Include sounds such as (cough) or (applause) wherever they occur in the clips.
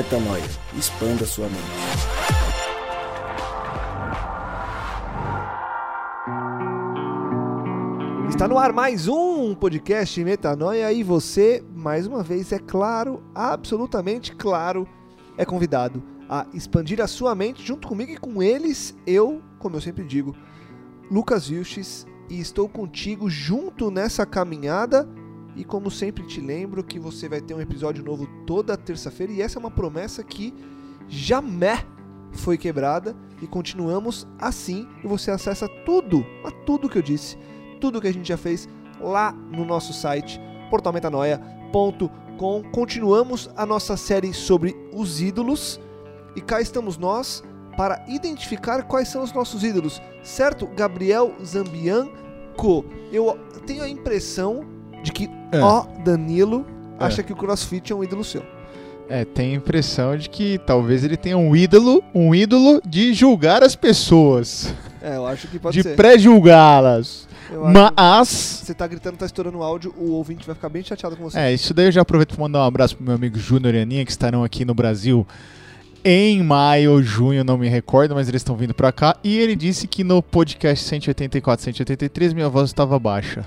Metanoia. Expanda sua mente. Está no ar mais um podcast Metanoia e você, mais uma vez, é claro, absolutamente claro, é convidado a expandir a sua mente junto comigo e com eles, eu, como eu sempre digo, Lucas Vilches, e estou contigo junto nessa caminhada. E como sempre te lembro que você vai ter um episódio novo toda terça-feira e essa é uma promessa que jamais foi quebrada e continuamos assim e você acessa tudo, a tudo que eu disse, tudo que a gente já fez lá no nosso site portalmetanoia.com. Continuamos a nossa série sobre os ídolos e cá estamos nós para identificar quais são os nossos ídolos, certo? Gabriel Zambianco. Eu tenho a impressão de que É. ó Danilo É. acha que o CrossFit é um ídolo seu. É, tem a impressão de que talvez ele tenha um ídolo, um ídolo de julgar as pessoas, É, eu acho que pode de ser. pré-julgá-las. Acho que Mas você tá gritando, tá estourando o áudio, o ouvinte vai ficar bem chateado com você. é, isso daí eu já aproveito para mandar um abraço pro meu amigo Júnior e Aninha que estarão aqui no Brasil em maio ou junho, não me recordo, mas eles estão vindo pra cá e ele disse que no podcast 184, 183 minha voz estava baixa.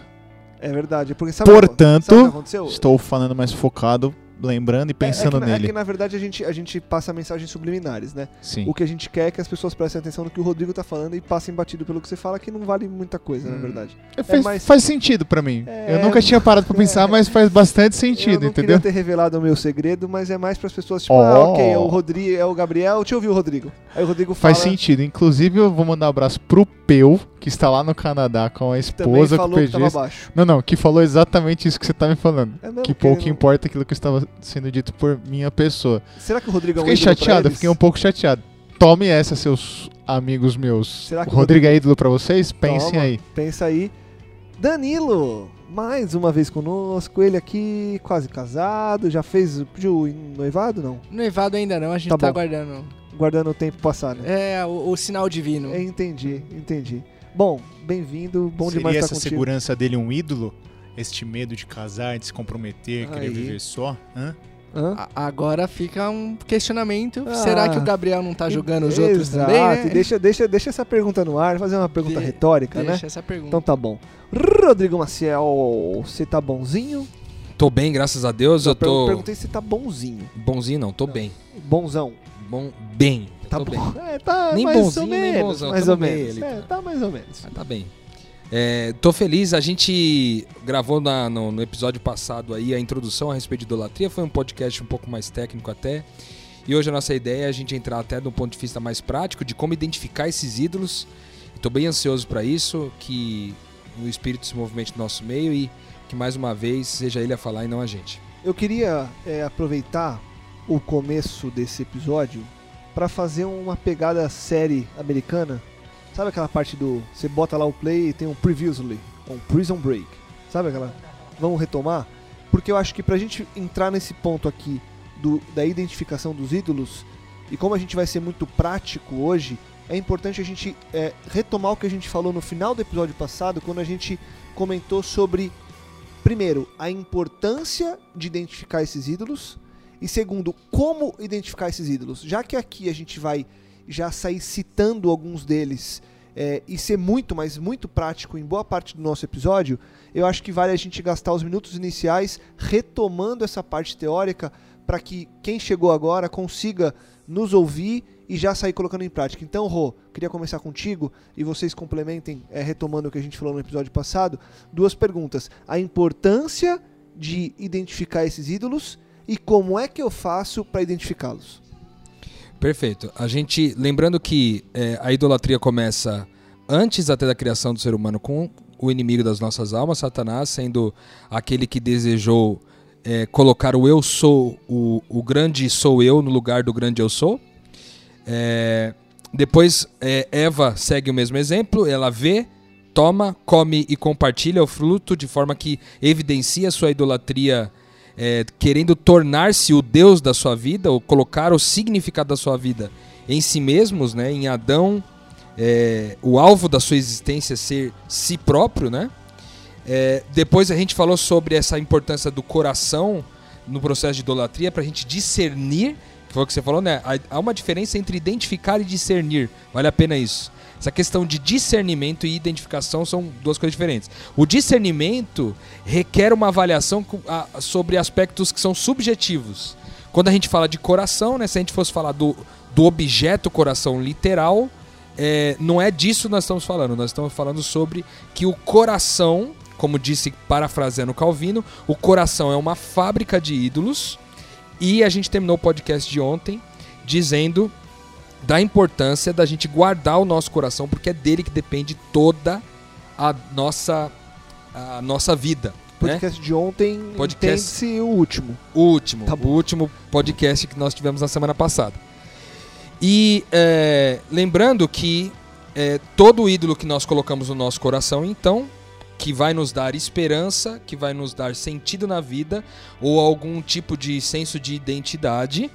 É verdade, porque sabe, sabe o Portanto, que aconteceu? estou falando mais focado, lembrando e pensando é, é que, na- nele. É que na verdade a gente, a gente passa mensagens subliminares, né? Sim. O que a gente quer é que as pessoas prestem atenção no que o Rodrigo tá falando e passem batido pelo que você fala, que não vale muita coisa, na Hum. verdade. faz, mais- faz sentido pra mim. É, eu nunca tinha parado pra (laughs) pensar, mas faz bastante eu sentido, não entendeu? queria ter revelado o meu segredo, mas é mais para as pessoas, tipo, Oh. ah, ok, é o Rodrigo, é o Gabriel, deixa eu ouvir o Rodrigo. Aí o Rodrigo fala, Faz sentido. Inclusive, eu vou mandar um abraço pro Peu, que está lá no Canadá com a também esposa, com o falou que tava PG. Não, não, que falou exatamente isso que você tá me falando. É mesmo, que que pouco não- importa aquilo que estava sendo dito por minha pessoa. Será que o Rodrigo é um Fiquei ídolo pra chateado, fiquei um pouco chateado. Tome essa, seus amigos meus. Será que o o Rodrigo é ídolo pra vocês? Pensem Toma. aí. Pensa aí. Danilo, mais uma vez conosco, ele aqui quase casado, já fez o noivado, não? Noivado ainda não, a gente Tá tá, bom. guardando. Guardando o tempo passar, né? É, o, o sinal divino. É, entendi, entendi. Bom, bem-vindo, bom Seria demais essa estar contigo. segurança dele um ídolo? Este medo de casar, de se comprometer, querer Aí. viver só? Hã? Hã? Agora fica um questionamento. Ah. Será que o Gabriel não tá julgando os outros também, né? e deixa, deixa, deixa essa pergunta no ar, fazer uma pergunta De- retórica, Deixa né? essa pergunta. Então tá bom. Rodrigo Maciel, você tá bonzinho? Tô bem, graças a Deus. Eu tô. Perguntei se tá bonzinho. Bonzinho não, tô bem. Bonzão. Bom, bem. Tá bom. bem. É, tá Nem mais bonzinho, ou nem menos. bonzão, mais ou bem menos. É, tá mais ou menos. Mas tá bem. É, tô feliz, a gente gravou na- no, no episódio passado aí a introdução a respeito de idolatria, foi um podcast um pouco mais técnico até. E hoje a nossa ideia é a gente entrar até do ponto de vista mais prático de como identificar esses ídolos. Estou bem ansioso para isso, que o espírito se movimente no nosso meio e que mais uma vez seja ele a falar e não a gente. Eu queria é, aproveitar o começo desse episódio pra fazer uma pegada série americana. Sabe aquela parte do. Você bota lá o play e tem um previously, um prison break. Sabe aquela. Vamos retomar? Porque eu acho que pra gente entrar nesse ponto aqui do, da identificação dos ídolos, e como a gente vai ser muito prático hoje, é importante a gente é, retomar o que a gente falou no final do episódio passado, quando a gente comentou sobre primeiro, a importância de identificar esses ídolos e segundo, como identificar esses ídolos. Já que aqui a gente vai já sair citando alguns deles é, e ser muito, mas muito prático em boa parte do nosso episódio, eu acho que vale a gente gastar os minutos iniciais retomando essa parte teórica para que quem chegou agora consiga nos ouvir e já sair colocando em prática. Então, Rô, queria começar contigo e vocês complementem, é, retomando o que a gente falou no episódio passado, duas perguntas. A importância de identificar esses ídolos e como é que eu faço para identificá-los? Perfeito. A gente, lembrando que é, a idolatria começa antes até da criação do ser humano com o inimigo das nossas almas, Satanás, sendo aquele que desejou é, colocar o eu sou, o, o grande sou eu no lugar do grande eu sou. É, depois é, Eva segue o mesmo exemplo, ela vê, toma, come e compartilha o fruto de forma que evidencia sua idolatria é, querendo tornar-se o Deus da sua vida, ou colocar o significado da sua vida em si mesmos, né? Em Adão, é, o alvo da sua existência ser si próprio, né? É, depois a gente falou sobre essa importância do coração no processo de idolatria para a gente discernir que foi o que você falou, né? Há- Há uma diferença entre identificar e discernir. Vale a pena isso. Essa questão de discernimento e identificação são duas coisas diferentes. O discernimento requer uma avaliação sobre aspectos que são subjetivos. Quando a gente fala de coração, né? Se a gente fosse falar do, do objeto coração literal, é, não é disso nós estamos falando. Nós estamos falando sobre que o coração, como disse parafraseando Calvino, o coração é uma fábrica de ídolos. E a gente terminou o podcast de ontem dizendo da importância da gente guardar o nosso coração, porque é dele que depende toda a nossa, a nossa vida. Né? Podcast de ontem, Podcast- entende-se o último. O último, Tá o último podcast que nós tivemos na semana passada. E é, lembrando que é, todo ídolo que nós colocamos no nosso coração, então, que vai nos dar esperança, que vai nos dar sentido na vida, ou algum tipo de senso de identidade,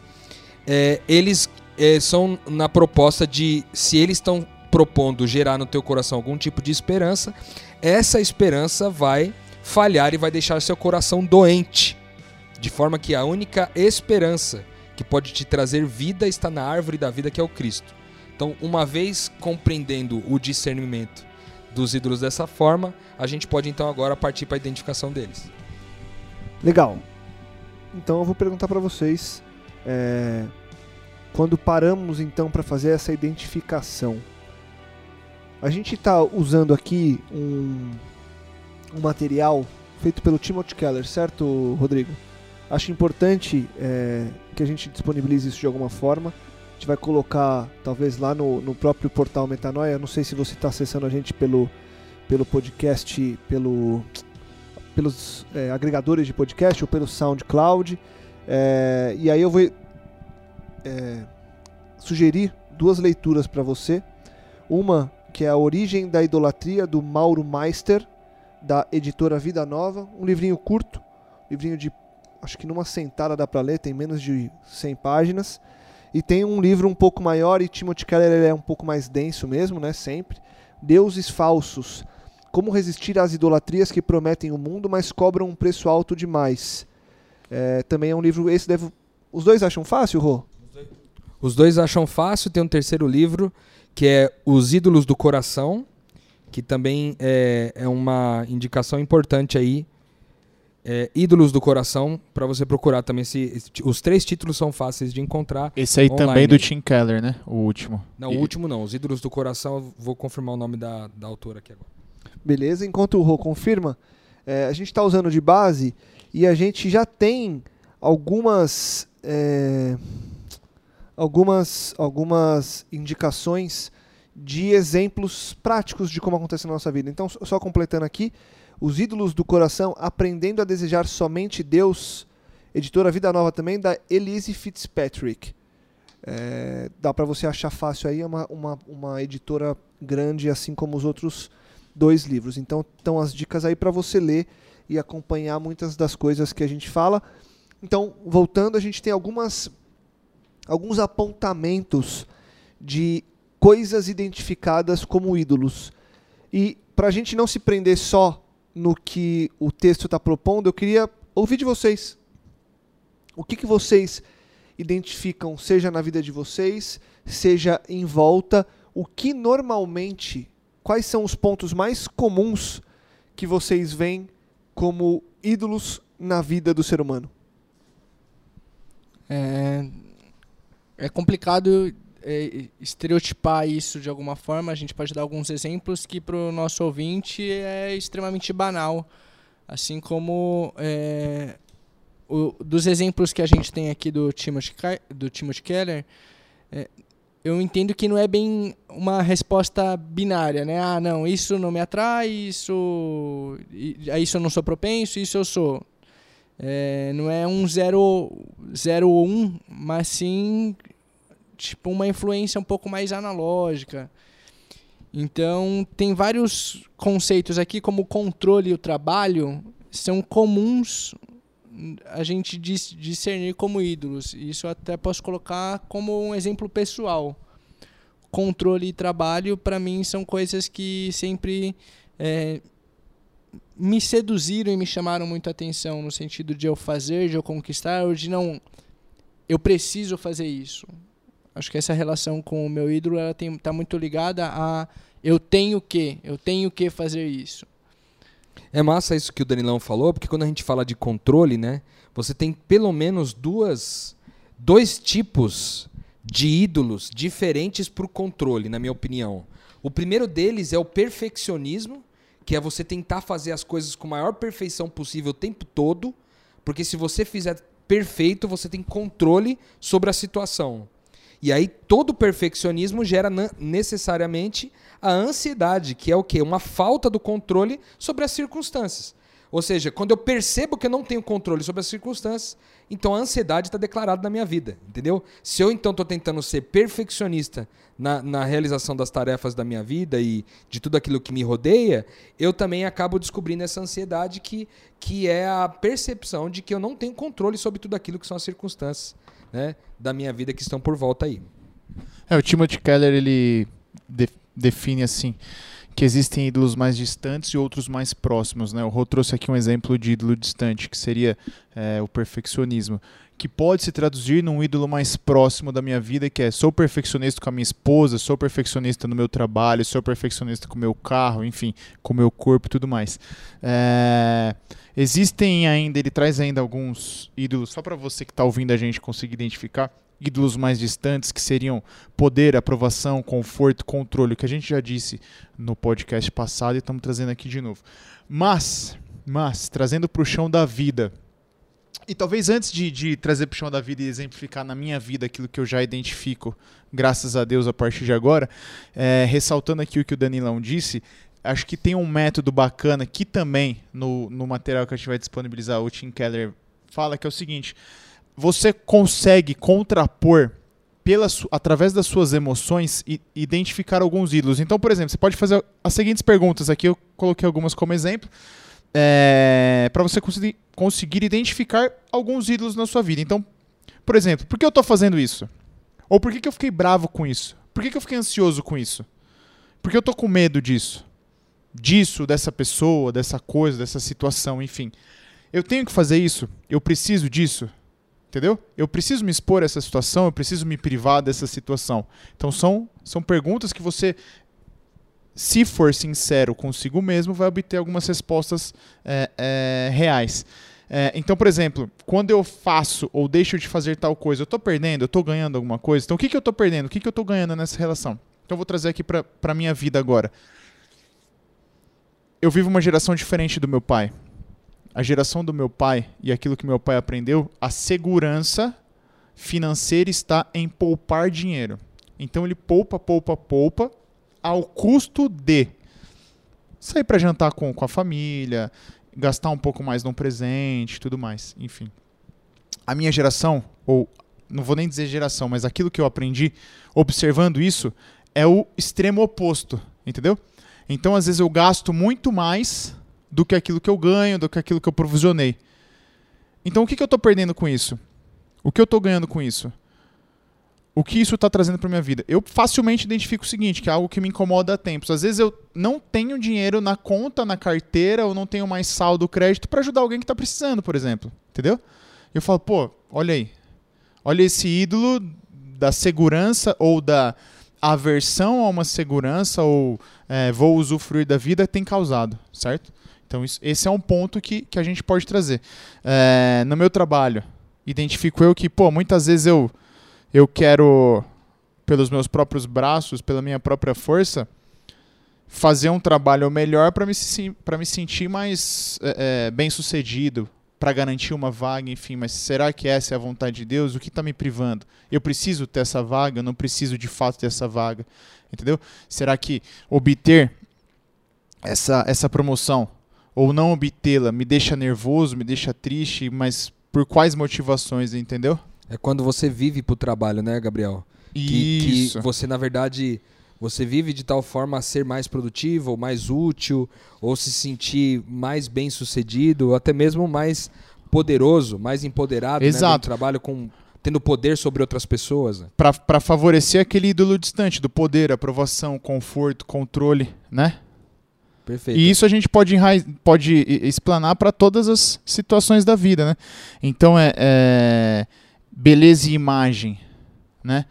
é, eles é, são na proposta de, se eles estão propondo gerar no teu coração algum tipo de esperança, essa esperança vai falhar e vai deixar seu coração doente. De forma que a única esperança que pode te trazer vida está na árvore da vida que é o Cristo. Então, uma vez compreendendo o discernimento dos ídolos dessa forma, a gente pode então agora partir para a identificação deles. Legal. Então eu vou perguntar pra vocês, é, quando paramos então para fazer essa identificação, a gente está usando aqui um, um material feito pelo Timothy Keller, certo, Rodrigo? Acho importante é, que a gente disponibilize isso de alguma forma. A gente vai colocar, talvez, lá no, no próprio portal Metanoia. Não sei se você está acessando a gente pelo, pelo podcast, pelo, pelos é, agregadores de podcast ou pelo SoundCloud. É, e aí eu vou é, sugerir duas leituras para você. Uma que é A Origem da Idolatria, do Mauro Meister, da editora Vida Nova. Um livrinho curto, livrinho de acho que numa sentada dá para ler, tem menos de 100 páginas. E tem um livro um pouco maior, e Timothy Keller é um pouco mais denso mesmo, né? Sempre. Deuses Falsos. Como resistir às idolatrias que prometem o mundo, mas cobram um preço alto demais. É, também é um livro. Esse deve. Os dois acham fácil, Rô? Os dois acham fácil, tem um terceiro livro que é Os Ídolos do Coração, que também é, é uma indicação importante aí. É, Ídolos do Coração, para você procurar também. Se, os três títulos são fáceis de encontrar. Esse aí Online. também do Tim Keller, né? O último. Não, E- o último não. Os Ídolos do Coração, eu vou confirmar o nome da, da autora aqui agora. Beleza? Enquanto o Rô confirma, é, a gente está usando de base e a gente já tem algumas. é, algumas, algumas indicações de exemplos práticos de como acontece na nossa vida. Então, só completando aqui, Os Ídolos do Coração, Aprendendo a Desejar Somente Deus, editora Vida Nova também, da Elise Fitzpatrick. É, dá para você achar fácil aí, é uma, uma, uma editora grande, assim como os outros dois livros. Então, estão as dicas aí para você ler e acompanhar muitas das coisas que a gente fala. Então, voltando, a gente tem algumas alguns apontamentos de coisas identificadas como ídolos. E para a gente não se prender só no que o texto está propondo, eu queria ouvir de vocês. O que, que vocês identificam, seja na vida de vocês, seja em volta, o que normalmente, quais são os pontos mais comuns que vocês veem como ídolos na vida do ser humano? É, é complicado é, estereotipar isso de alguma forma. A gente pode dar alguns exemplos que para o nosso ouvinte é extremamente banal. Assim como é, o- dos exemplos que a gente tem aqui do Timothy, do Timothy Keller, é, eu entendo que não é bem uma resposta binária, né? Ah, não, isso não me atrai, isso, a isso eu não sou propenso, isso eu sou. É, não é um 0 zero ou 1, um, mas sim tipo uma influência um pouco mais analógica. Então, tem vários conceitos aqui, como o controle e o trabalho, são comuns a gente dis- discernir como ídolos. Isso eu até posso colocar como um exemplo pessoal. Controle e trabalho, para mim, são coisas que sempre é, me seduziram e me chamaram muito a atenção, no sentido de eu fazer, de eu conquistar, ou de não eu preciso fazer isso. Acho que essa relação com o meu ídolo ela tem, tá muito ligada a eu tenho que, eu tenho que fazer isso. É massa isso que o Danilão falou, porque quando a gente fala de controle, né, você tem pelo menos duas, dois tipos de ídolos diferentes para o controle, na minha opinião. O primeiro deles é o perfeccionismo, que é você tentar fazer as coisas com a maior perfeição possível o tempo todo, porque se você fizer perfeito, você tem controle sobre a situação. E aí todo perfeccionismo gera necessariamente a ansiedade, que é o quê? Uma falta do controle sobre as circunstâncias. Ou seja, quando eu percebo que eu não tenho controle sobre as circunstâncias, então a ansiedade está declarada na minha vida, entendeu? Se eu então estou tentando ser perfeccionista na, na, realização das tarefas da minha vida e de tudo aquilo que me rodeia, eu também acabo descobrindo essa ansiedade que, que é a percepção de que eu não tenho controle sobre tudo aquilo que são as circunstâncias né, da minha vida que estão por volta aí. É, o Timothy Keller ele de, define assim que existem ídolos mais distantes e outros mais próximos. Né? O Rô trouxe aqui um exemplo de ídolo distante, que seria é, o perfeccionismo, que pode se traduzir num ídolo mais próximo da minha vida, que é sou perfeccionista com a minha esposa, sou perfeccionista no meu trabalho, sou perfeccionista com o meu carro, enfim, com o meu corpo e tudo mais. É, existem ainda, ele traz ainda alguns ídolos, só para você que está ouvindo a gente conseguir identificar, ídolos mais distantes, que seriam poder, aprovação, conforto, controle, que a gente já disse no podcast passado e estamos trazendo aqui de novo. Mas, mas, trazendo para o chão da vida, e talvez antes de, de trazer para o chão da vida e exemplificar na minha vida aquilo que eu já identifico, graças a Deus, a partir de agora, é, ressaltando aqui o que o Danilão disse, acho que tem um método bacana que também no, no material que a gente vai disponibilizar, o Tim Keller fala, que é o seguinte você consegue contrapor através das suas emoções e identificar alguns ídolos. Então, por exemplo, você pode fazer as seguintes perguntas. Aqui eu coloquei algumas como exemplo. É, para você conseguir, conseguir identificar alguns ídolos na sua vida. Então, por exemplo, por que eu estou fazendo isso? Ou por que, que eu fiquei bravo com isso? Por que, que eu fiquei ansioso com isso? Por que eu estou com medo disso? Disso, dessa pessoa, dessa coisa, dessa situação, enfim. Eu tenho que fazer isso? Eu preciso disso? Entendeu? Eu preciso me expor a essa situação, eu preciso me privar dessa situação. Então são, são perguntas que você, se for sincero consigo mesmo, vai obter algumas respostas é, é, reais. É, então, por exemplo, quando eu faço ou deixo de fazer tal coisa, eu estou perdendo, eu estou ganhando alguma coisa. Então, o que, que eu estou perdendo? O que, que eu estou ganhando nessa relação? Então, eu vou trazer aqui para a minha vida agora. Eu vivo uma geração diferente do meu pai a geração do meu pai e aquilo que meu pai aprendeu, a segurança financeira está em poupar dinheiro. Então ele poupa, poupa, poupa ao custo de sair para jantar com, com a família, gastar um pouco mais num presente, tudo mais, enfim. A minha geração, ou não vou nem dizer geração, mas aquilo que eu aprendi observando isso é o extremo oposto, entendeu? Então às vezes eu gasto muito mais do que aquilo que eu ganho, do que aquilo que eu provisionei. Então o que, que eu estou perdendo com isso? O que eu estou ganhando com isso? O que isso está trazendo para minha vida? Eu facilmente identifico o seguinte, que é algo que me incomoda há tempos. Às vezes eu não tenho dinheiro na conta, na carteira, ou não tenho mais saldo, crédito para ajudar alguém que está precisando, por exemplo. Entendeu? Eu falo, pô, olha aí. Olha esse ídolo da segurança ou da aversão a uma segurança ou é, vou usufruir da vida tem causado, certo? Então, isso, esse é um ponto que, que a gente pode trazer. É, no meu trabalho, identifico eu que, pô, muitas vezes eu, eu quero, pelos meus próprios braços, pela minha própria força, fazer um trabalho melhor para me, me sentir mais é, é, bem sucedido, para garantir uma vaga, enfim, mas será que essa é a vontade de Deus? O que está me privando? Eu preciso ter essa vaga, eu não preciso de fato ter essa vaga, entendeu? Será que obter essa, essa promoção ou não obtê-la me deixa nervoso, me deixa triste, mas por quais motivações, entendeu? É quando você vive pro trabalho, né, Gabriel? Isso. Que, que você, na verdade, você vive de tal forma a ser mais produtivo, ou mais útil, ou se sentir mais bem sucedido, ou até mesmo mais poderoso, mais empoderado né, Exato. Né, trabalho com tendo poder sobre outras pessoas. Né? Para favorecer aquele ídolo distante do poder, aprovação, conforto, controle, né? Perfeito. E isso a gente pode, pode explanar para todas as situações da vida, né? Então, é, é, beleza e imagem, né?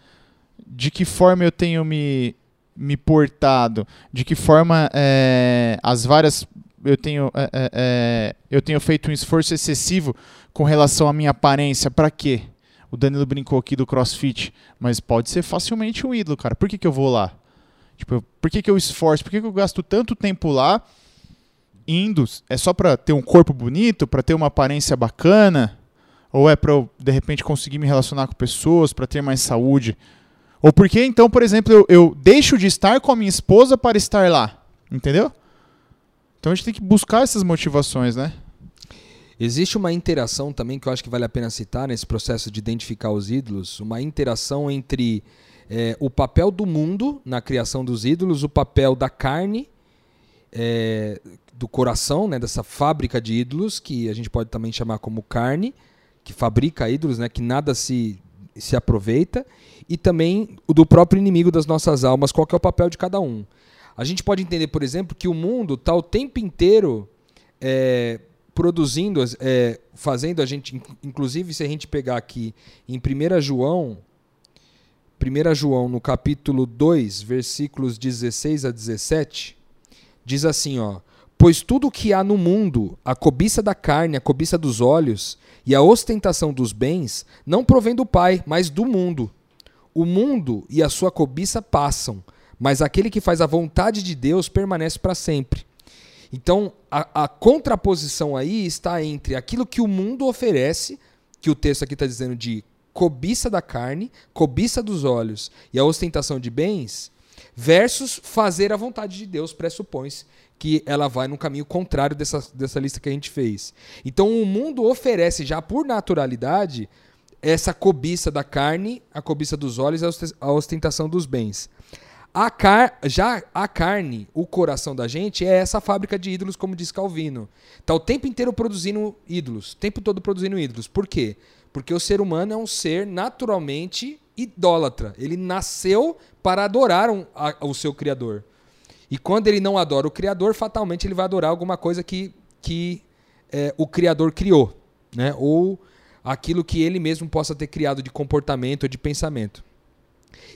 De que forma eu tenho me, me portado, de que forma é, as várias eu tenho é, é, é, eu tenho feito um esforço excessivo com relação à minha aparência, para quê? O Danilo brincou aqui do CrossFit, mas pode ser facilmente um ídolo, cara. Por que, que eu vou lá? Tipo, por que, que eu esforço? Por que, que eu gasto tanto tempo lá indo? É só para ter um corpo bonito, para ter uma aparência bacana? Ou é para eu, de repente, conseguir me relacionar com pessoas, para ter mais saúde? Ou por que, então, por exemplo, eu, eu deixo de estar com a minha esposa para estar lá? Entendeu? Então a gente tem que buscar essas motivações, né? Existe uma interação também que eu acho que vale a pena citar nesse processo de identificar os ídolos, uma interação entre é, o papel do mundo na criação dos ídolos, o papel da carne, é, do coração, né, dessa fábrica de ídolos, que a gente pode também chamar como carne, que fabrica ídolos, né, que nada se, se aproveita, e também o do próprio inimigo das nossas almas, qual é o papel de cada um. A gente pode entender, por exemplo, que o mundo está o tempo inteiro é, produzindo, é, fazendo a gente, inclusive se a gente pegar aqui em 1 João, 1 João no capítulo 2, versículos 16 a 17, diz assim, ó: Pois tudo o que há no mundo, a cobiça da carne, a cobiça dos olhos e a ostentação dos bens, não provém do Pai, mas do mundo. O mundo e a sua cobiça passam, mas aquele que faz a vontade de Deus permanece para sempre. Então, a, a, contraposição aí está entre aquilo que o mundo oferece, que o texto aqui está dizendo de cobiça da carne, cobiça dos olhos e a ostentação de bens, versus fazer a vontade de Deus, pressupõe-se que ela vai no caminho contrário dessa, dessa lista que a gente fez. Então, o mundo oferece já por naturalidade essa cobiça da carne, a cobiça dos olhos e a ostentação dos bens. A car já a carne, o coração da gente, é essa fábrica de ídolos, como diz Calvino. Está o tempo inteiro produzindo ídolos, o tempo todo produzindo ídolos. Por quê? Porque o ser humano é um ser naturalmente idólatra. Ele nasceu para adorar um, a, o seu Criador. E quando ele não adora o Criador, fatalmente ele vai adorar alguma coisa que, que é, o Criador criou. Né? Ou aquilo que ele mesmo possa ter criado de comportamento ou de pensamento.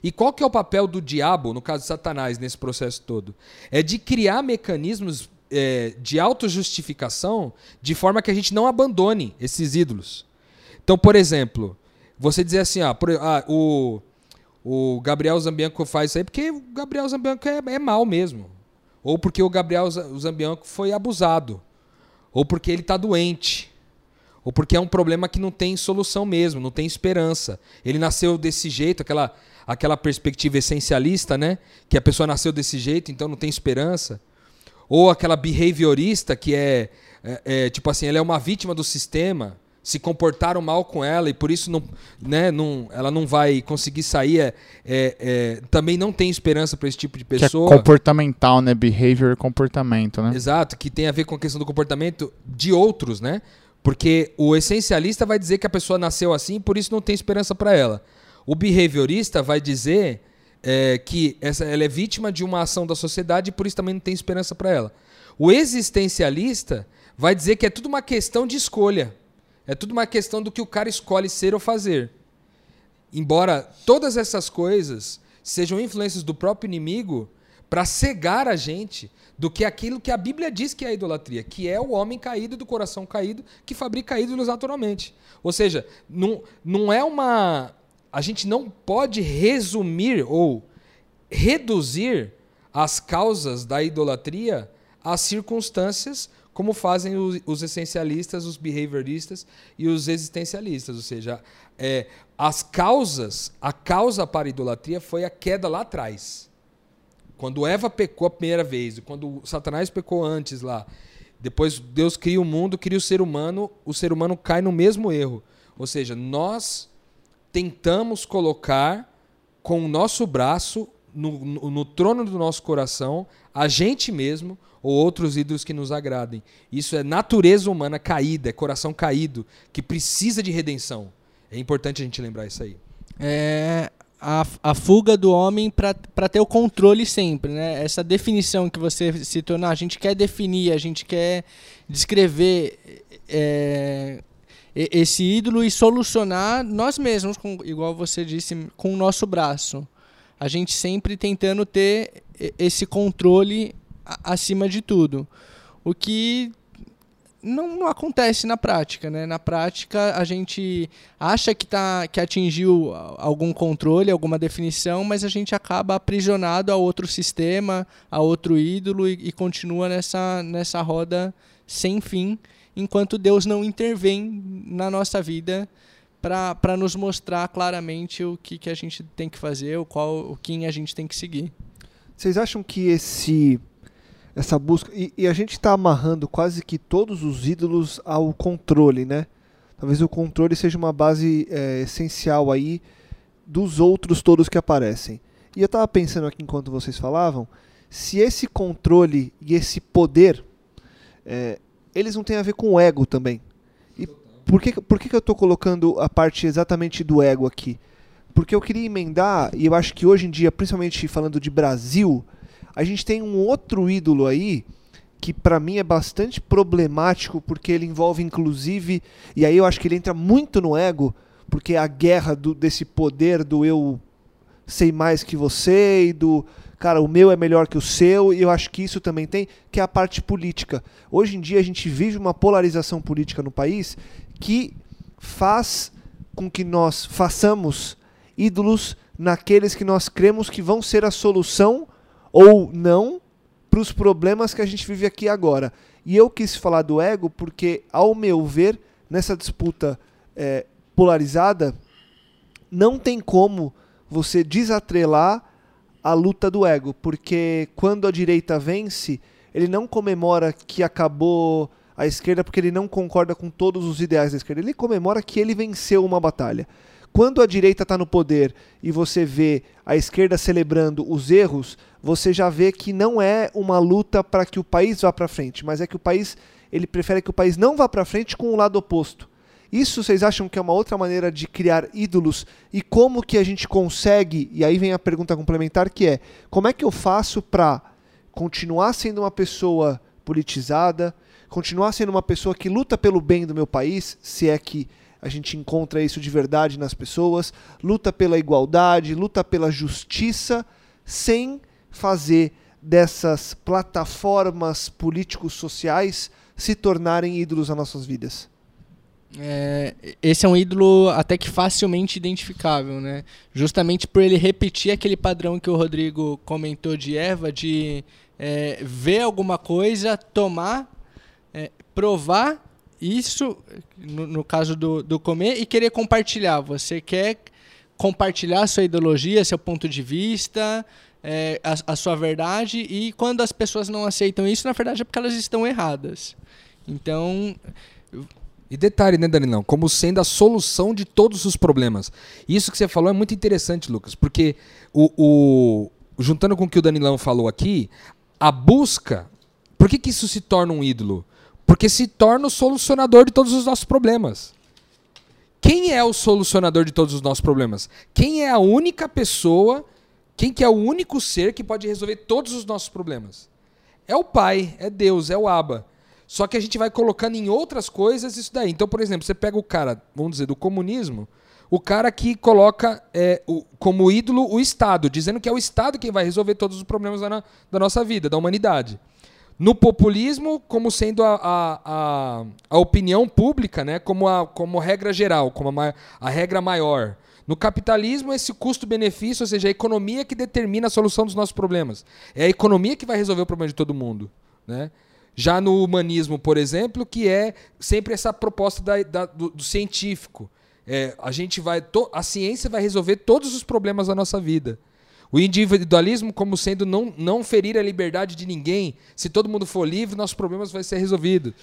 E qual que é o papel do diabo, no caso de Satanás, nesse processo todo? É de criar mecanismos é, de autojustificação de forma que a gente não abandone esses ídolos. Então, por exemplo, você dizer assim, ah, por, ah o, o Gabriel Zambianco faz isso aí porque o Gabriel Zambianco é, é mal mesmo. Ou porque o Gabriel Zambianco foi abusado. Ou porque ele está doente. Ou porque é um problema que não tem solução mesmo, não tem esperança. Ele nasceu desse jeito, aquela aquela perspectiva essencialista, né? Que a pessoa nasceu desse jeito, então não tem esperança. Ou aquela behaviorista que é, é, é tipo assim, ela é uma vítima do sistema, se comportaram mal com ela e por isso não, né, não, ela não vai conseguir sair. É, é, é também não tem esperança para esse tipo de pessoa. Que é comportamental, né? Behavior comportamento, né? Exato, que tem a ver com a questão do comportamento de outros, né? Porque o essencialista vai dizer que a pessoa nasceu assim e por isso não tem esperança para ela. O behaviorista vai dizer é, que essa, ela é vítima de uma ação da sociedade e por isso também não tem esperança para ela. O existencialista vai dizer que é tudo uma questão de escolha. É tudo uma questão do que o cara escolhe ser ou fazer. Embora todas essas coisas sejam influências do próprio inimigo para cegar a gente do que aquilo que a Bíblia diz que é a idolatria, que é o homem caído do coração caído que fabrica ídolos naturalmente. Ou seja, não, não é uma a gente não pode resumir ou reduzir as causas da idolatria às circunstâncias, como fazem os, essencialistas, os behavioristas e os existencialistas. Ou seja, é, as causas, a causa para a idolatria foi a queda lá atrás. Quando Eva pecou a primeira vez, quando Satanás pecou antes lá, depois Deus cria o mundo, cria o ser humano, o ser humano cai no mesmo erro. Ou seja, nós tentamos colocar com o nosso braço no, no, no, trono do nosso coração a gente mesmo ou outros ídolos que nos agradem. Isso é natureza humana caída, é coração caído, que precisa de redenção. É importante a gente lembrar isso aí. É a, a fuga do homem para ter o controle sempre. Né? Essa definição que você se tornar, a gente quer definir, a gente quer descrever. É, esse ídolo e solucionar nós mesmos, com, igual você disse, com o nosso braço. A gente sempre tentando ter esse controle acima de tudo. O que não, não acontece na prática, né? Na prática, a gente acha que, tá, que atingiu algum controle, alguma definição, mas a gente acaba aprisionado a outro sistema, a outro ídolo e, e continua nessa, nessa roda sem fim, enquanto Deus não intervém na nossa vida para nos mostrar claramente o que, que a gente tem que fazer, o qual o quem a gente tem que seguir. Vocês acham que esse essa busca e, e a gente está amarrando quase que todos os ídolos ao controle, né? Talvez o controle seja uma base é, essencial aí dos outros todos que aparecem. E eu estava pensando aqui enquanto vocês falavam, se esse controle e esse poder, é, eles não têm a ver com o ego também. Por que, por que, que eu estou colocando a parte exatamente do ego aqui? Porque eu queria emendar, e eu acho que hoje em dia, principalmente falando de Brasil, a gente tem um outro ídolo aí que para mim é bastante problemático porque ele envolve inclusive e aí eu acho que ele entra muito no ego porque a guerra do, desse poder do eu sei mais que você e do cara o meu é melhor que o seu e eu acho que isso também tem que é a parte política hoje em dia a gente vive uma polarização política no país que faz com que nós façamos ídolos naqueles que nós cremos que vão ser a solução ou não para os problemas que a gente vive aqui agora. E eu quis falar do ego porque, ao meu ver, nessa disputa é, polarizada, não tem como você desatrelar a luta do ego, porque quando a direita vence, ele não comemora que acabou a esquerda porque ele não concorda com todos os ideais da esquerda, ele comemora que ele venceu uma batalha. Quando a direita está no poder e você vê a esquerda celebrando os erros, você já vê que não é uma luta para que o país vá para frente, mas é que o país ele prefere que o país não vá para frente com o lado oposto. Isso vocês acham que é uma outra maneira de criar ídolos e como que a gente consegue? E aí vem a pergunta complementar que é: como é que eu faço para continuar sendo uma pessoa politizada, continuar sendo uma pessoa que luta pelo bem do meu país, se é que a gente encontra isso de verdade nas pessoas, luta pela igualdade, luta pela justiça, sem fazer dessas plataformas políticos sociais se tornarem ídolos nas nossas vidas. É, esse é um ídolo até que facilmente identificável, né? Justamente por ele repetir aquele padrão que o Rodrigo comentou de Eva, de é, ver alguma coisa, tomar, é, provar isso, no, no caso do, do comer, e querer compartilhar. Você quer compartilhar sua ideologia, seu ponto de vista, é, a, a sua verdade, e quando as pessoas não aceitam isso, na verdade é porque elas estão erradas. Então, E detalhe, né, Danilão? Como sendo a solução de todos os problemas. Isso que você falou é muito interessante, Lucas, porque o, o- juntando com o que o Danilão falou aqui, a busca. Por que, que isso se torna um ídolo? Porque se torna o solucionador de todos os nossos problemas. Quem é o solucionador de todos os nossos problemas? Quem é a única pessoa, quem que é o único ser que pode resolver todos os nossos problemas? É o Pai, é Deus, é o Abba. Só que a gente vai colocando em outras coisas isso daí. Então, por exemplo, você pega o cara, vamos dizer, do comunismo, o cara que coloca é, o- como ídolo o Estado, dizendo que é o Estado quem vai resolver todos os problemas da, na- da nossa vida, da humanidade. No populismo, como sendo a, a, a, a opinião pública, né, como, a, como regra geral, como a, a regra maior. No capitalismo, esse custo-benefício, ou seja, a economia que determina a solução dos nossos problemas. É a economia que vai resolver o problema de todo mundo. Né? Já no humanismo, por exemplo, que é sempre essa proposta da- da- do, do científico. É, a gente vai, to- a ciência vai resolver todos os problemas da nossa vida. O individualismo como sendo não, não ferir a liberdade de ninguém. Se todo mundo for livre, nossos problemas vão ser resolvidos.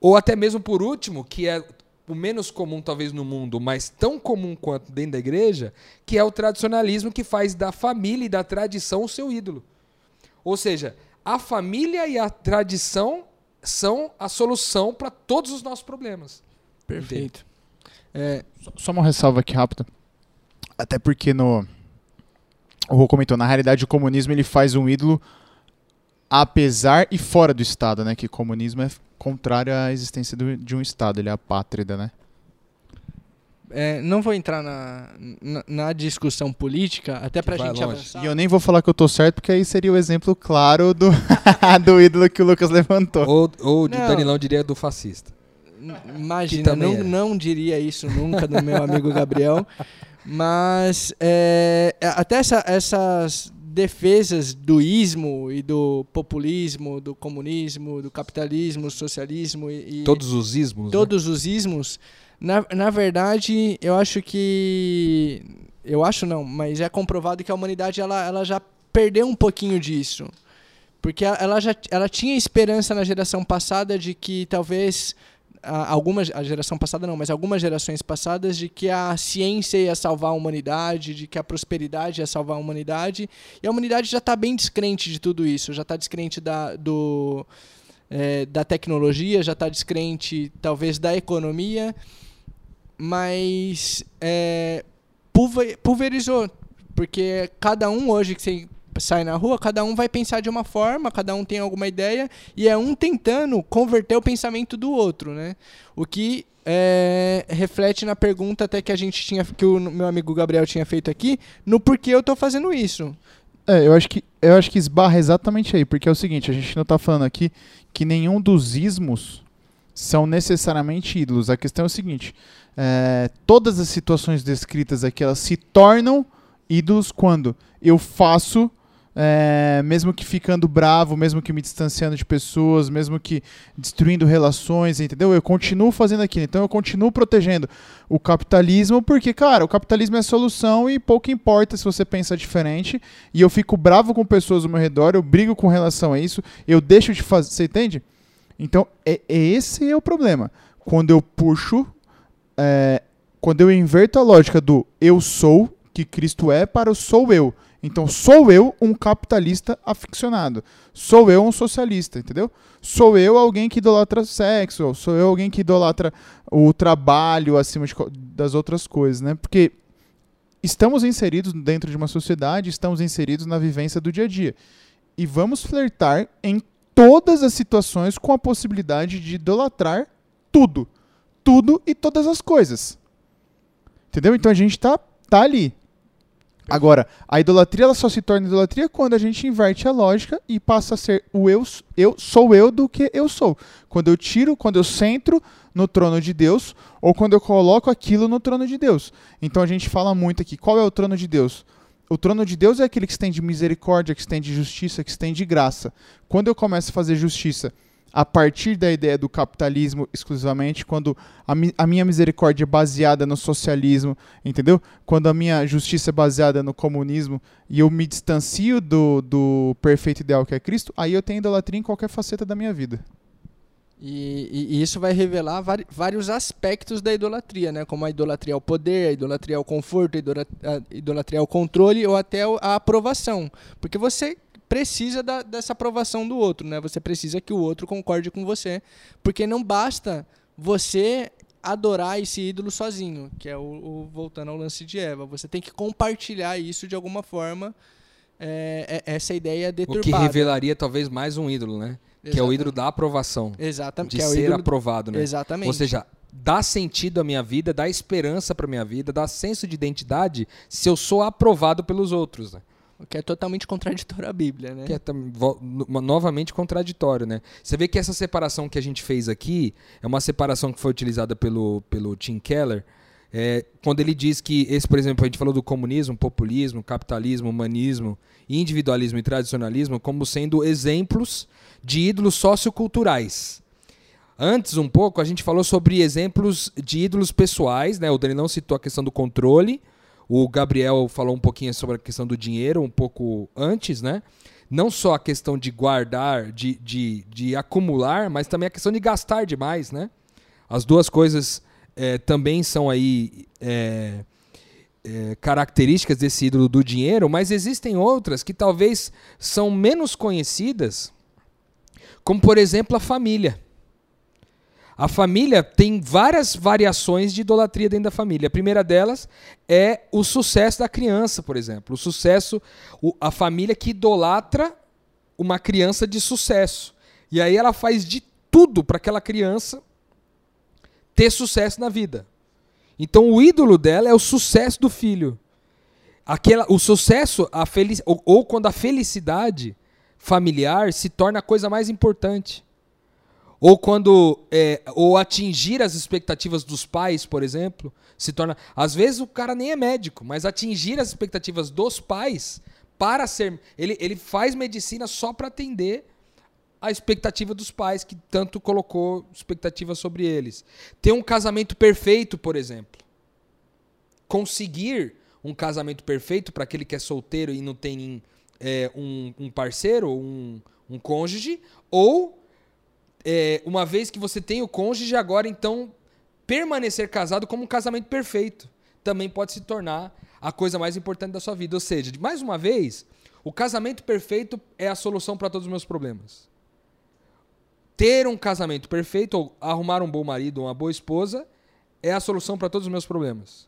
Ou até mesmo por último, que é o menos comum talvez no mundo, mas tão comum quanto dentro da igreja, que é o tradicionalismo que faz da família e da tradição o seu ídolo. Ou seja, a família e a tradição são a solução para todos os nossos problemas. perfeito. É, Só- Só uma ressalva aqui rápida. Até porque no. O Rô comentou, na realidade o comunismo ele faz um ídolo apesar e fora do Estado, né? Que comunismo é contrário à existência do- de um Estado, ele é apátrida, né? é, não vou entrar na, na, na discussão política, até pra vai gente longe. avançar. E eu nem vou falar que eu tô certo, porque aí seria o exemplo claro do, (laughs) do ídolo que o Lucas levantou. Ou, ou de Não. Danilão diria do fascista. Imagina, não, é. não diria isso nunca do meu amigo Gabriel. Mas é, até essa- essas defesas do ismo e do populismo, do comunismo, do capitalismo, socialismo e, e Todos os ismos. né? todos os ismos, na, na verdade, eu acho que. Eu acho não, mas é comprovado que a humanidade ela, ela já perdeu um pouquinho disso. Porque ela- ela já ela tinha esperança na geração passada de que talvez. Algumas, a geração passada não, mas algumas gerações passadas de que a ciência ia salvar a humanidade, de que a prosperidade ia salvar a humanidade. E a humanidade já está bem descrente de tudo isso, já está descrente da, do, é, da tecnologia, já está descrente talvez da economia, mas é, pulver- pulverizou, porque cada um hoje que você sai na rua, cada um vai pensar de uma forma, cada um tem alguma ideia e é um tentando converter o pensamento do outro, né? O que é, reflete na pergunta até que a gente tinha, que o meu amigo Gabriel tinha feito aqui, no porquê eu tô fazendo isso. É, eu acho que eu acho que esbarra exatamente aí, porque é o seguinte, a gente não tá falando aqui que nenhum dos ismos são necessariamente ídolos. A questão é o seguinte, é, todas as situações descritas aqui, elas se tornam ídolos quando eu faço, é, mesmo que ficando bravo, mesmo que me distanciando de pessoas, mesmo que destruindo relações, entendeu? Eu continuo fazendo aquilo. Então eu continuo protegendo o capitalismo, porque, cara, o capitalismo é a solução e pouco importa se você pensa diferente. E eu fico bravo com pessoas ao meu redor, eu brigo com relação a isso, eu deixo de fazer. Você entende? Então, é, é esse é o problema. Quando eu puxo, é, quando eu inverto a lógica do eu sou, que Cristo é, para o sou eu. Então, sou eu um capitalista aficionado. Sou eu um socialista, entendeu? Sou eu alguém que idolatra sexo. Sou eu alguém que idolatra o trabalho acima de das outras coisas, né? Porque estamos inseridos dentro de uma sociedade, estamos inseridos na vivência do dia a dia. E vamos flertar em todas as situações com a possibilidade de idolatrar tudo. Tudo e todas as coisas. Entendeu? Então a gente tá, tá ali. Agora, a idolatria ela só se torna idolatria quando a gente inverte a lógica e passa a ser o eu, eu sou eu do que eu sou. Quando eu tiro, quando eu centro no trono de Deus ou quando eu coloco aquilo no trono de Deus. Então a gente fala muito aqui, qual é o trono de Deus? O trono de Deus é aquele que estende misericórdia, que estende justiça, que estende graça. Quando eu começo a fazer justiça a partir da ideia do capitalismo exclusivamente, quando a, mi- a minha misericórdia é baseada no socialismo, entendeu? Quando a minha justiça é baseada no comunismo e eu me distancio do, do perfeito ideal que é Cristo, aí eu tenho idolatria em qualquer faceta da minha vida. E, e- e isso vai revelar vários aspectos da idolatria, né? Como a idolatria ao poder, a idolatria ao conforto, a idolatria ao controle ou até a aprovação. Porque você precisa da- dessa aprovação do outro, né? Você precisa que o outro concorde com você. Porque não basta você adorar esse ídolo sozinho, que é o, o- voltando ao lance de Eva. Você tem que compartilhar isso de alguma forma. é- é- essa ideia O deturpada. que revelaria talvez mais um ídolo, né? Que é o Exatamente. ídolo da aprovação. Exatamente. De é o ser aprovado, né? Exatamente. Ou seja, dá sentido à minha vida, dá esperança pra minha vida, dá senso de identidade se eu sou aprovado pelos outros, né? Que é totalmente contraditório à Bíblia, né? Que é novamente contraditório, né? Você vê que essa separação que a gente fez aqui é uma separação que foi utilizada pelo, pelo Tim Keller, é, quando ele diz que esse, por exemplo, a gente falou do comunismo, populismo, capitalismo, humanismo, individualismo e tradicionalismo como sendo exemplos de ídolos socioculturais. Antes, um pouco, a gente falou sobre exemplos de ídolos pessoais, né? O Danilão citou a questão do controle, o Gabriel falou um pouquinho sobre a questão do dinheiro, um pouco antes, né? Não só a questão de guardar, de, de, de acumular, mas também a questão de gastar demais, né? As duas coisas eh, também são aí eh, eh, características desse ídolo do dinheiro, mas existem outras que talvez são menos conhecidas, como por exemplo a família. A família tem várias variações de idolatria dentro da família. A primeira delas é o sucesso da criança, por exemplo. O sucesso, a família que idolatra uma criança de sucesso. E aí ela faz de tudo para aquela criança ter sucesso na vida. Então o ídolo dela é o sucesso do filho. Aquela, o sucesso, a ou, ou quando a felicidade familiar se torna a coisa mais importante. Ou quando. É, ou atingir as expectativas dos pais, por exemplo, se torna. Às vezes o cara nem é médico, mas atingir as expectativas dos pais para ser. Ele, ele faz medicina só para atender a expectativa dos pais, que tanto colocou expectativa sobre eles. Ter um casamento perfeito, por exemplo. Conseguir um casamento perfeito para aquele que é solteiro e não tem é, um, um, parceiro, um, um cônjuge, ou é, uma vez que você tem o cônjuge, agora então permanecer casado como um casamento perfeito também pode se tornar a coisa mais importante da sua vida. Ou seja, mais uma vez, o casamento perfeito é a solução para todos os meus problemas. Ter um casamento perfeito, ou arrumar um bom marido, uma boa esposa, é a solução para todos os meus problemas.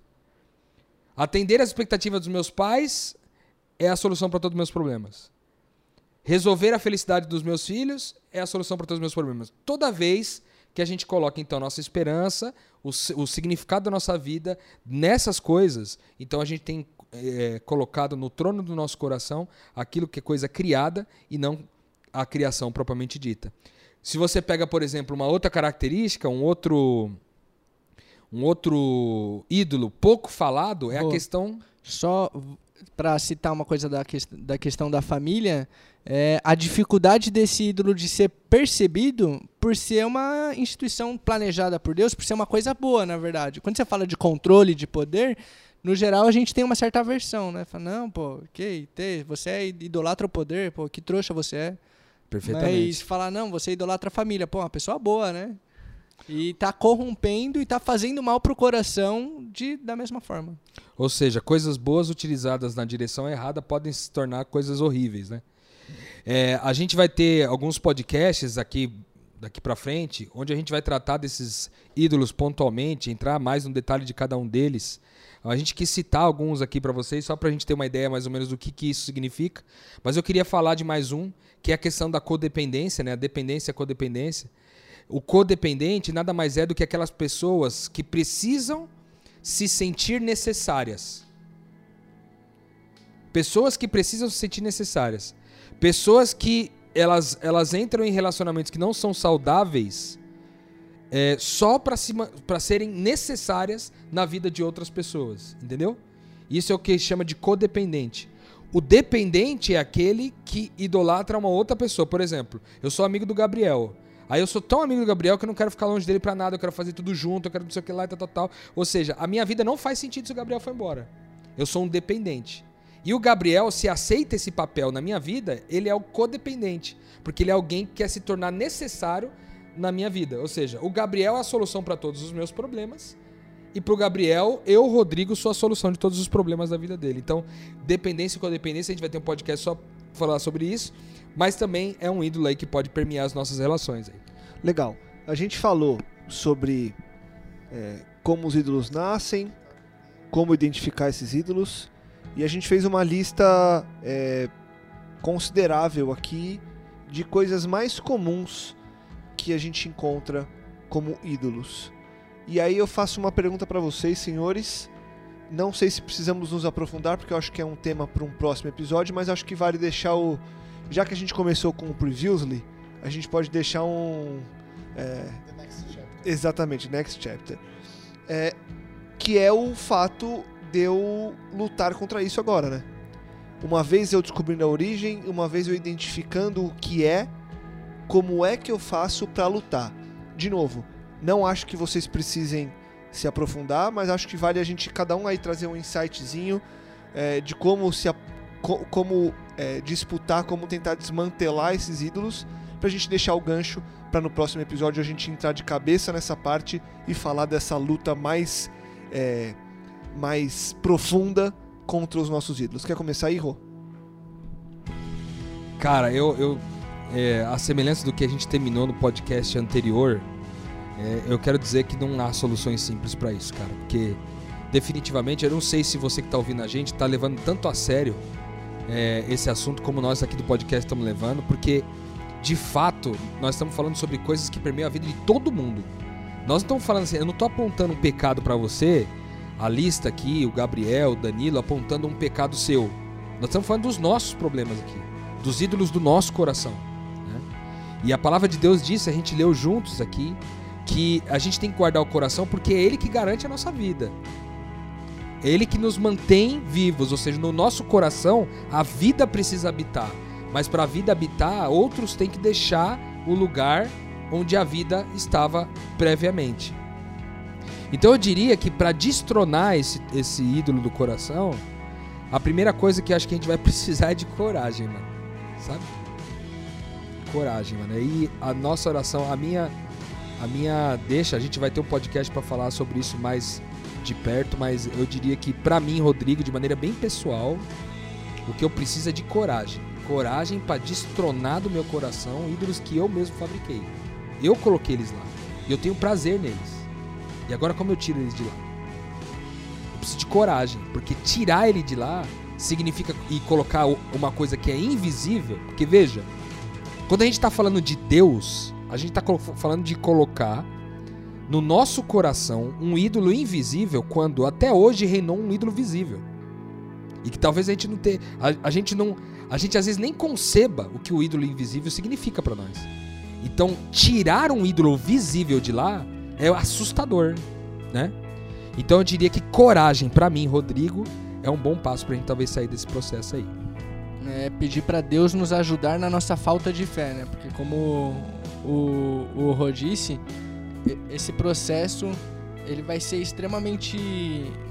Atender as expectativas dos meus pais é a solução para todos os meus problemas. Resolver a felicidade dos meus filhos é a solução para todos os meus problemas. Toda vez que a gente coloca, então, nossa esperança, o, o significado da nossa vida nessas coisas, então a gente tem é, colocado no trono do nosso coração aquilo que é coisa criada e não a criação propriamente dita. Se você pega, por exemplo, uma outra característica, um outro um outro ídolo pouco falado é oh, a questão só para citar uma coisa da, que, da questão da família, é, a dificuldade desse ídolo de ser percebido por ser uma instituição planejada por Deus, por ser uma coisa boa, na verdade. Quando você fala de controle, de poder, no geral a gente tem uma certa aversão, né? Fala, não, pô, que, você é idolatra o poder, pô, que trouxa você é. Perfeitamente. Mas falar, não, você idolatra a família, pô, uma pessoa boa, né? E tá corrompendo e tá fazendo mal pro coração de, da mesma forma. Ou seja, coisas boas utilizadas na direção errada podem se tornar coisas horríveis, né? É, a gente vai ter alguns podcasts aqui daqui para frente, onde a gente vai tratar desses ídolos pontualmente, entrar mais no detalhe de cada um deles. A gente quis citar alguns aqui para vocês, só para a gente ter uma ideia mais ou menos do que, que isso significa. Mas eu queria falar de mais um, que é a questão da codependência, né? a dependência e a codependência. O codependente nada mais é do que aquelas pessoas que precisam se sentir necessárias. Pessoas que precisam se sentir necessárias. Pessoas que elas, elas entram em relacionamentos que não são saudáveis é, só para serem necessárias na vida de outras pessoas. Entendeu? Isso é o que chama de codependente. O dependente é aquele que idolatra uma outra pessoa. Por exemplo, eu sou amigo do Gabriel. Aí eu sou tão amigo do Gabriel que eu não quero ficar longe dele para nada, eu quero fazer tudo junto, eu quero não sei o que lá e tal, tal, tal. Ou seja, a minha vida não faz sentido se o Gabriel for embora. Eu sou um dependente. E o Gabriel, se aceita esse papel na minha vida, ele é o codependente. Porque ele é alguém que quer se tornar necessário na minha vida. Ou seja, o Gabriel é a solução para todos os meus problemas. E pro Gabriel, eu, Rodrigo, sou a solução de todos os problemas da vida dele. Então, dependência e codependência, a gente vai ter um podcast só falar sobre isso. Mas também é um ídolo aí que pode permear as nossas relações. Aí. Legal. A gente falou sobre é, como os ídolos nascem, como identificar esses ídolos. E a gente fez uma lista é, considerável aqui de coisas mais comuns que a gente encontra como ídolos. E aí eu faço uma pergunta para vocês, senhores. Não sei se precisamos nos aprofundar, porque eu acho que é um tema para um próximo episódio, mas acho que vale deixar o. Já que a gente começou com o Previously, a gente pode deixar um. É... Next exatamente, Next Chapter. É, que é o fato de eu lutar contra isso agora, né? Uma vez eu descobrindo a origem, uma vez eu identificando o que é, como é que eu faço para lutar. De novo, não acho que vocês precisem se aprofundar, mas acho que vale a gente cada um aí trazer um insightzinho é, de como se como é, disputar, como tentar desmantelar esses ídolos, pra gente deixar o gancho para no próximo episódio a gente entrar de cabeça nessa parte e falar dessa luta mais é, mais profunda contra os nossos ídolos. Quer começar aí, Rô? Cara, eu, eu é, a semelhança do que a gente terminou no podcast anterior, é, eu quero dizer que não há soluções simples para isso, cara, porque definitivamente eu não sei se você que está ouvindo a gente está levando tanto a sério é, esse assunto como nós aqui do podcast estamos levando, porque de fato nós estamos falando sobre coisas que permeiam a vida de todo mundo. Nós não estamos falando assim, eu não estou apontando um pecado para você a lista aqui, o Gabriel, o Danilo, apontando um pecado seu. Nós estamos falando dos nossos problemas aqui, dos ídolos do nosso coração. né? E a palavra de Deus disse, a gente leu juntos aqui, que a gente tem que guardar o coração porque é ele que garante a nossa vida. É ele que nos mantém vivos, ou seja, no nosso coração a vida precisa habitar. Mas para a vida habitar, outros têm que deixar o lugar onde a vida estava previamente. Então eu diria que para destronar esse, esse ídolo do coração, a primeira coisa que acho que a gente vai (laughs) precisar é de coragem, mano. Sabe? Coragem, mano. E a nossa oração, a minha a minha deixa, a gente vai ter um podcast para falar sobre isso mais de perto, mas eu diria que para mim, Rodrigo, de maneira bem pessoal, o que eu preciso é de coragem. Coragem para destronar do meu coração ídolos que eu mesmo fabriquei. Eu coloquei eles lá. E eu tenho prazer neles. E agora como eu tiro eles de lá? Eu preciso de coragem, porque tirar ele de lá significa e colocar uma coisa que é invisível, porque veja, quando a gente está falando de Deus, a gente está falando de colocar no nosso coração um ídolo invisível quando até hoje reinou um ídolo visível. E que talvez a gente não tenha, a, a gente não, a gente às vezes nem conceba o que o ídolo invisível significa para nós. Então, tirar um ídolo visível de lá é assustador, né? Então eu diria que coragem para mim, Rodrigo, é um bom passo pra gente talvez sair desse processo aí. É pedir para Deus nos ajudar na nossa falta de fé, né? Porque como o, o Rô disse, esse processo ele vai ser extremamente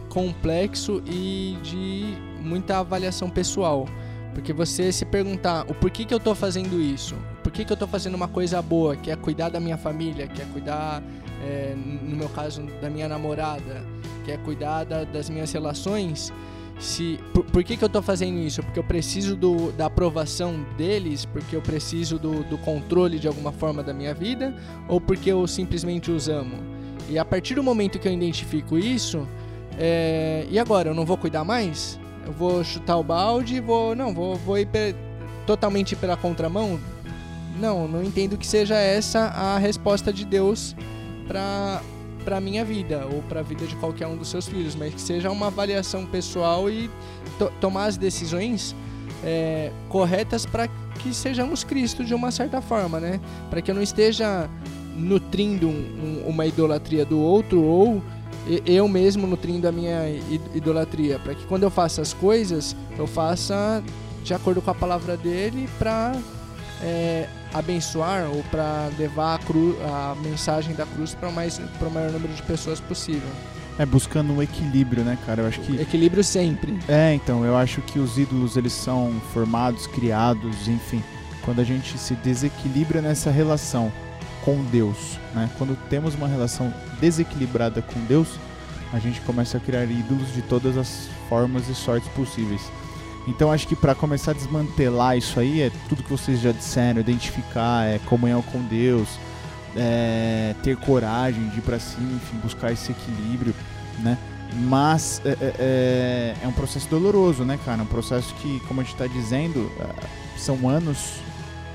complexo e de muita avaliação pessoal. Porque você se perguntar o porquê que eu tô fazendo isso, por que, que eu tô fazendo uma coisa boa, que é cuidar da minha família, que é cuidar, é, no meu caso, da minha namorada, que é cuidar da- das minhas relações, se por, por que, que eu tô fazendo isso? Porque eu preciso do, da aprovação deles, porque eu preciso do, do controle de alguma forma da minha vida, ou porque eu simplesmente os amo? E a partir do momento que eu identifico isso, é, e agora? Eu não vou cuidar mais? Eu vou chutar o balde e vou. Não, vou, vou ir pe- totalmente pela contramão? Não, não entendo que seja essa a resposta de Deus para para minha vida ou para a vida de qualquer um dos seus filhos, mas que seja uma avaliação pessoal e to- tomar as decisões é, corretas para que sejamos Cristo de uma certa forma, né? Para que eu não esteja nutrindo um- um- uma idolatria do outro ou eu mesmo nutrindo a minha idolatria, para que quando eu faça as coisas eu faça de acordo com a palavra dele para abençoar ou para levar a, cru, a mensagem da cruz para mais para o maior número de pessoas possível. É buscando um equilíbrio, né, cara? Eu acho que Equilíbrio sempre. É, então, eu acho que os ídolos eles são formados, criados, enfim, quando a gente se desequilibra nessa relação com Deus, né? Quando temos uma relação desequilibrada com Deus, a gente começa a criar ídolos de todas as formas e sortes possíveis. Então acho que para começar a desmantelar isso aí é tudo que vocês já disseram, identificar, é comunhão com Deus, é, ter coragem de ir para cima, enfim, buscar esse equilíbrio, né? Mas é, é, é- é um processo doloroso, né, cara? Um processo que, como a gente está dizendo, ah, são anos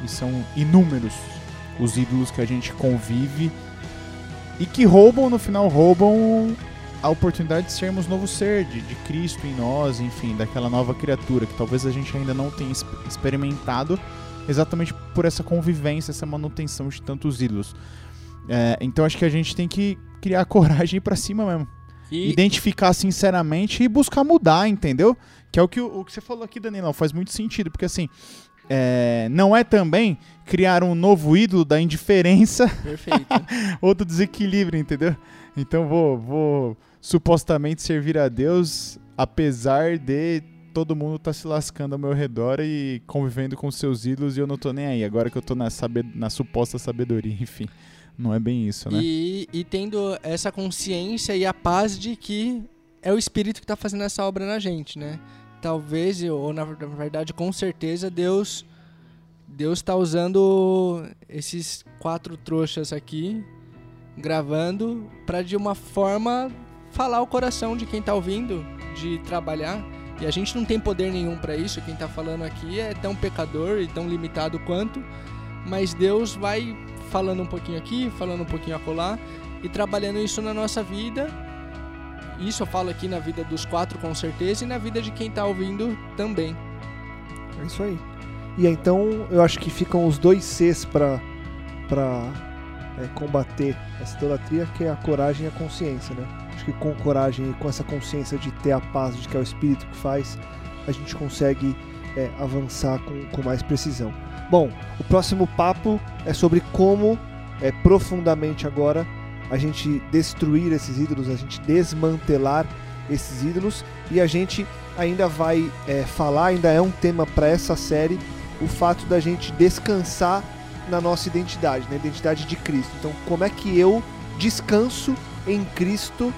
e são inúmeros os ídolos que a gente convive e que roubam, no final, roubam a oportunidade de sermos novo ser, de, de Cristo em nós, enfim, daquela nova criatura que talvez a gente ainda não tenha exp- experimentado exatamente por essa convivência, essa manutenção de tantos ídolos. É, então acho que a gente tem que criar (laughs) coragem e ir pra cima mesmo E, identificar sinceramente e buscar mudar, entendeu? Que é o que, o, que você falou aqui, Danilão, faz muito sentido, porque assim, é, não é também criar um novo ídolo da indiferença (laughs) ou do desequilíbrio, entendeu? Então vou, vou supostamente servir a Deus, apesar de todo mundo tá se lascando ao meu redor e convivendo com seus ídolos e eu não tô nem aí. Agora que eu tô na, sabe- na suposta sabedoria, (laughs) enfim. Não é bem isso, né? E, e tendo essa consciência e a paz de que é o Espírito que está fazendo essa obra na gente, né? Talvez, ou na verdade, com certeza, Deus Deus está usando esses quatro trouxas aqui, gravando, para de uma forma falar o coração de quem está ouvindo, de trabalhar. E a gente não tem poder nenhum para isso, quem está falando aqui é tão pecador e tão limitado quanto, mas Deus vai falando um pouquinho aqui, falando um pouquinho acolá e trabalhando isso na nossa vida isso eu falo aqui na vida dos quatro com certeza e na vida de quem tá ouvindo também. É isso aí. E então eu acho que ficam os dois Cs para para é, combater essa idolatria, que é a coragem e a consciência, né? Acho que com coragem e com essa consciência de ter a paz de que é o Espírito que faz, a gente consegue é, avançar com, com mais precisão. Bom, o próximo papo é sobre como é, profundamente agora a gente destruir esses ídolos, a gente desmantelar esses ídolos e a gente ainda vai é, falar, ainda é um tema para essa série, o fato da gente descansar na nossa identidade, na identidade de Cristo. Então, como é que eu descanso em Cristo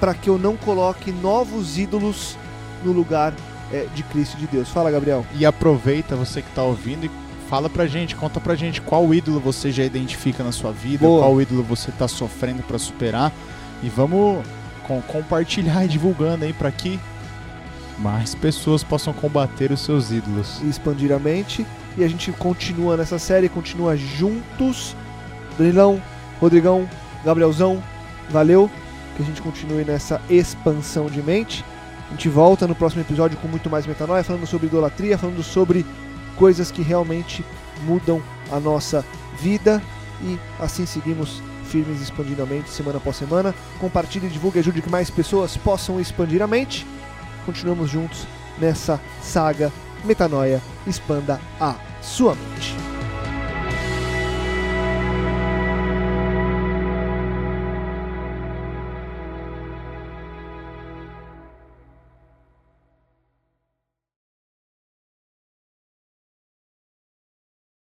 para que eu não coloque novos ídolos no lugar é, de Cristo de Deus? Fala, Gabriel. E aproveita você que está ouvindo e fala pra gente, conta pra gente qual ídolo você já identifica na sua vida, Boa. qual ídolo você tá sofrendo para superar e vamos com, compartilhar e divulgando aí para que mais pessoas possam combater os seus ídolos. e expandir a mente. E a gente continua nessa série, continua juntos. Danilão, Rodrigão, Gabrielzão, valeu. Que a gente continue nessa expansão de mente. A gente volta no próximo episódio com muito mais metanoia, falando sobre idolatria, falando sobre coisas que realmente mudam a nossa vida. E assim seguimos firmes expandindo a mente semana após semana. Compartilhe, divulgue, ajude que mais pessoas possam expandir a mente. Continuamos juntos nessa saga Metanoia Expanda a sua mente.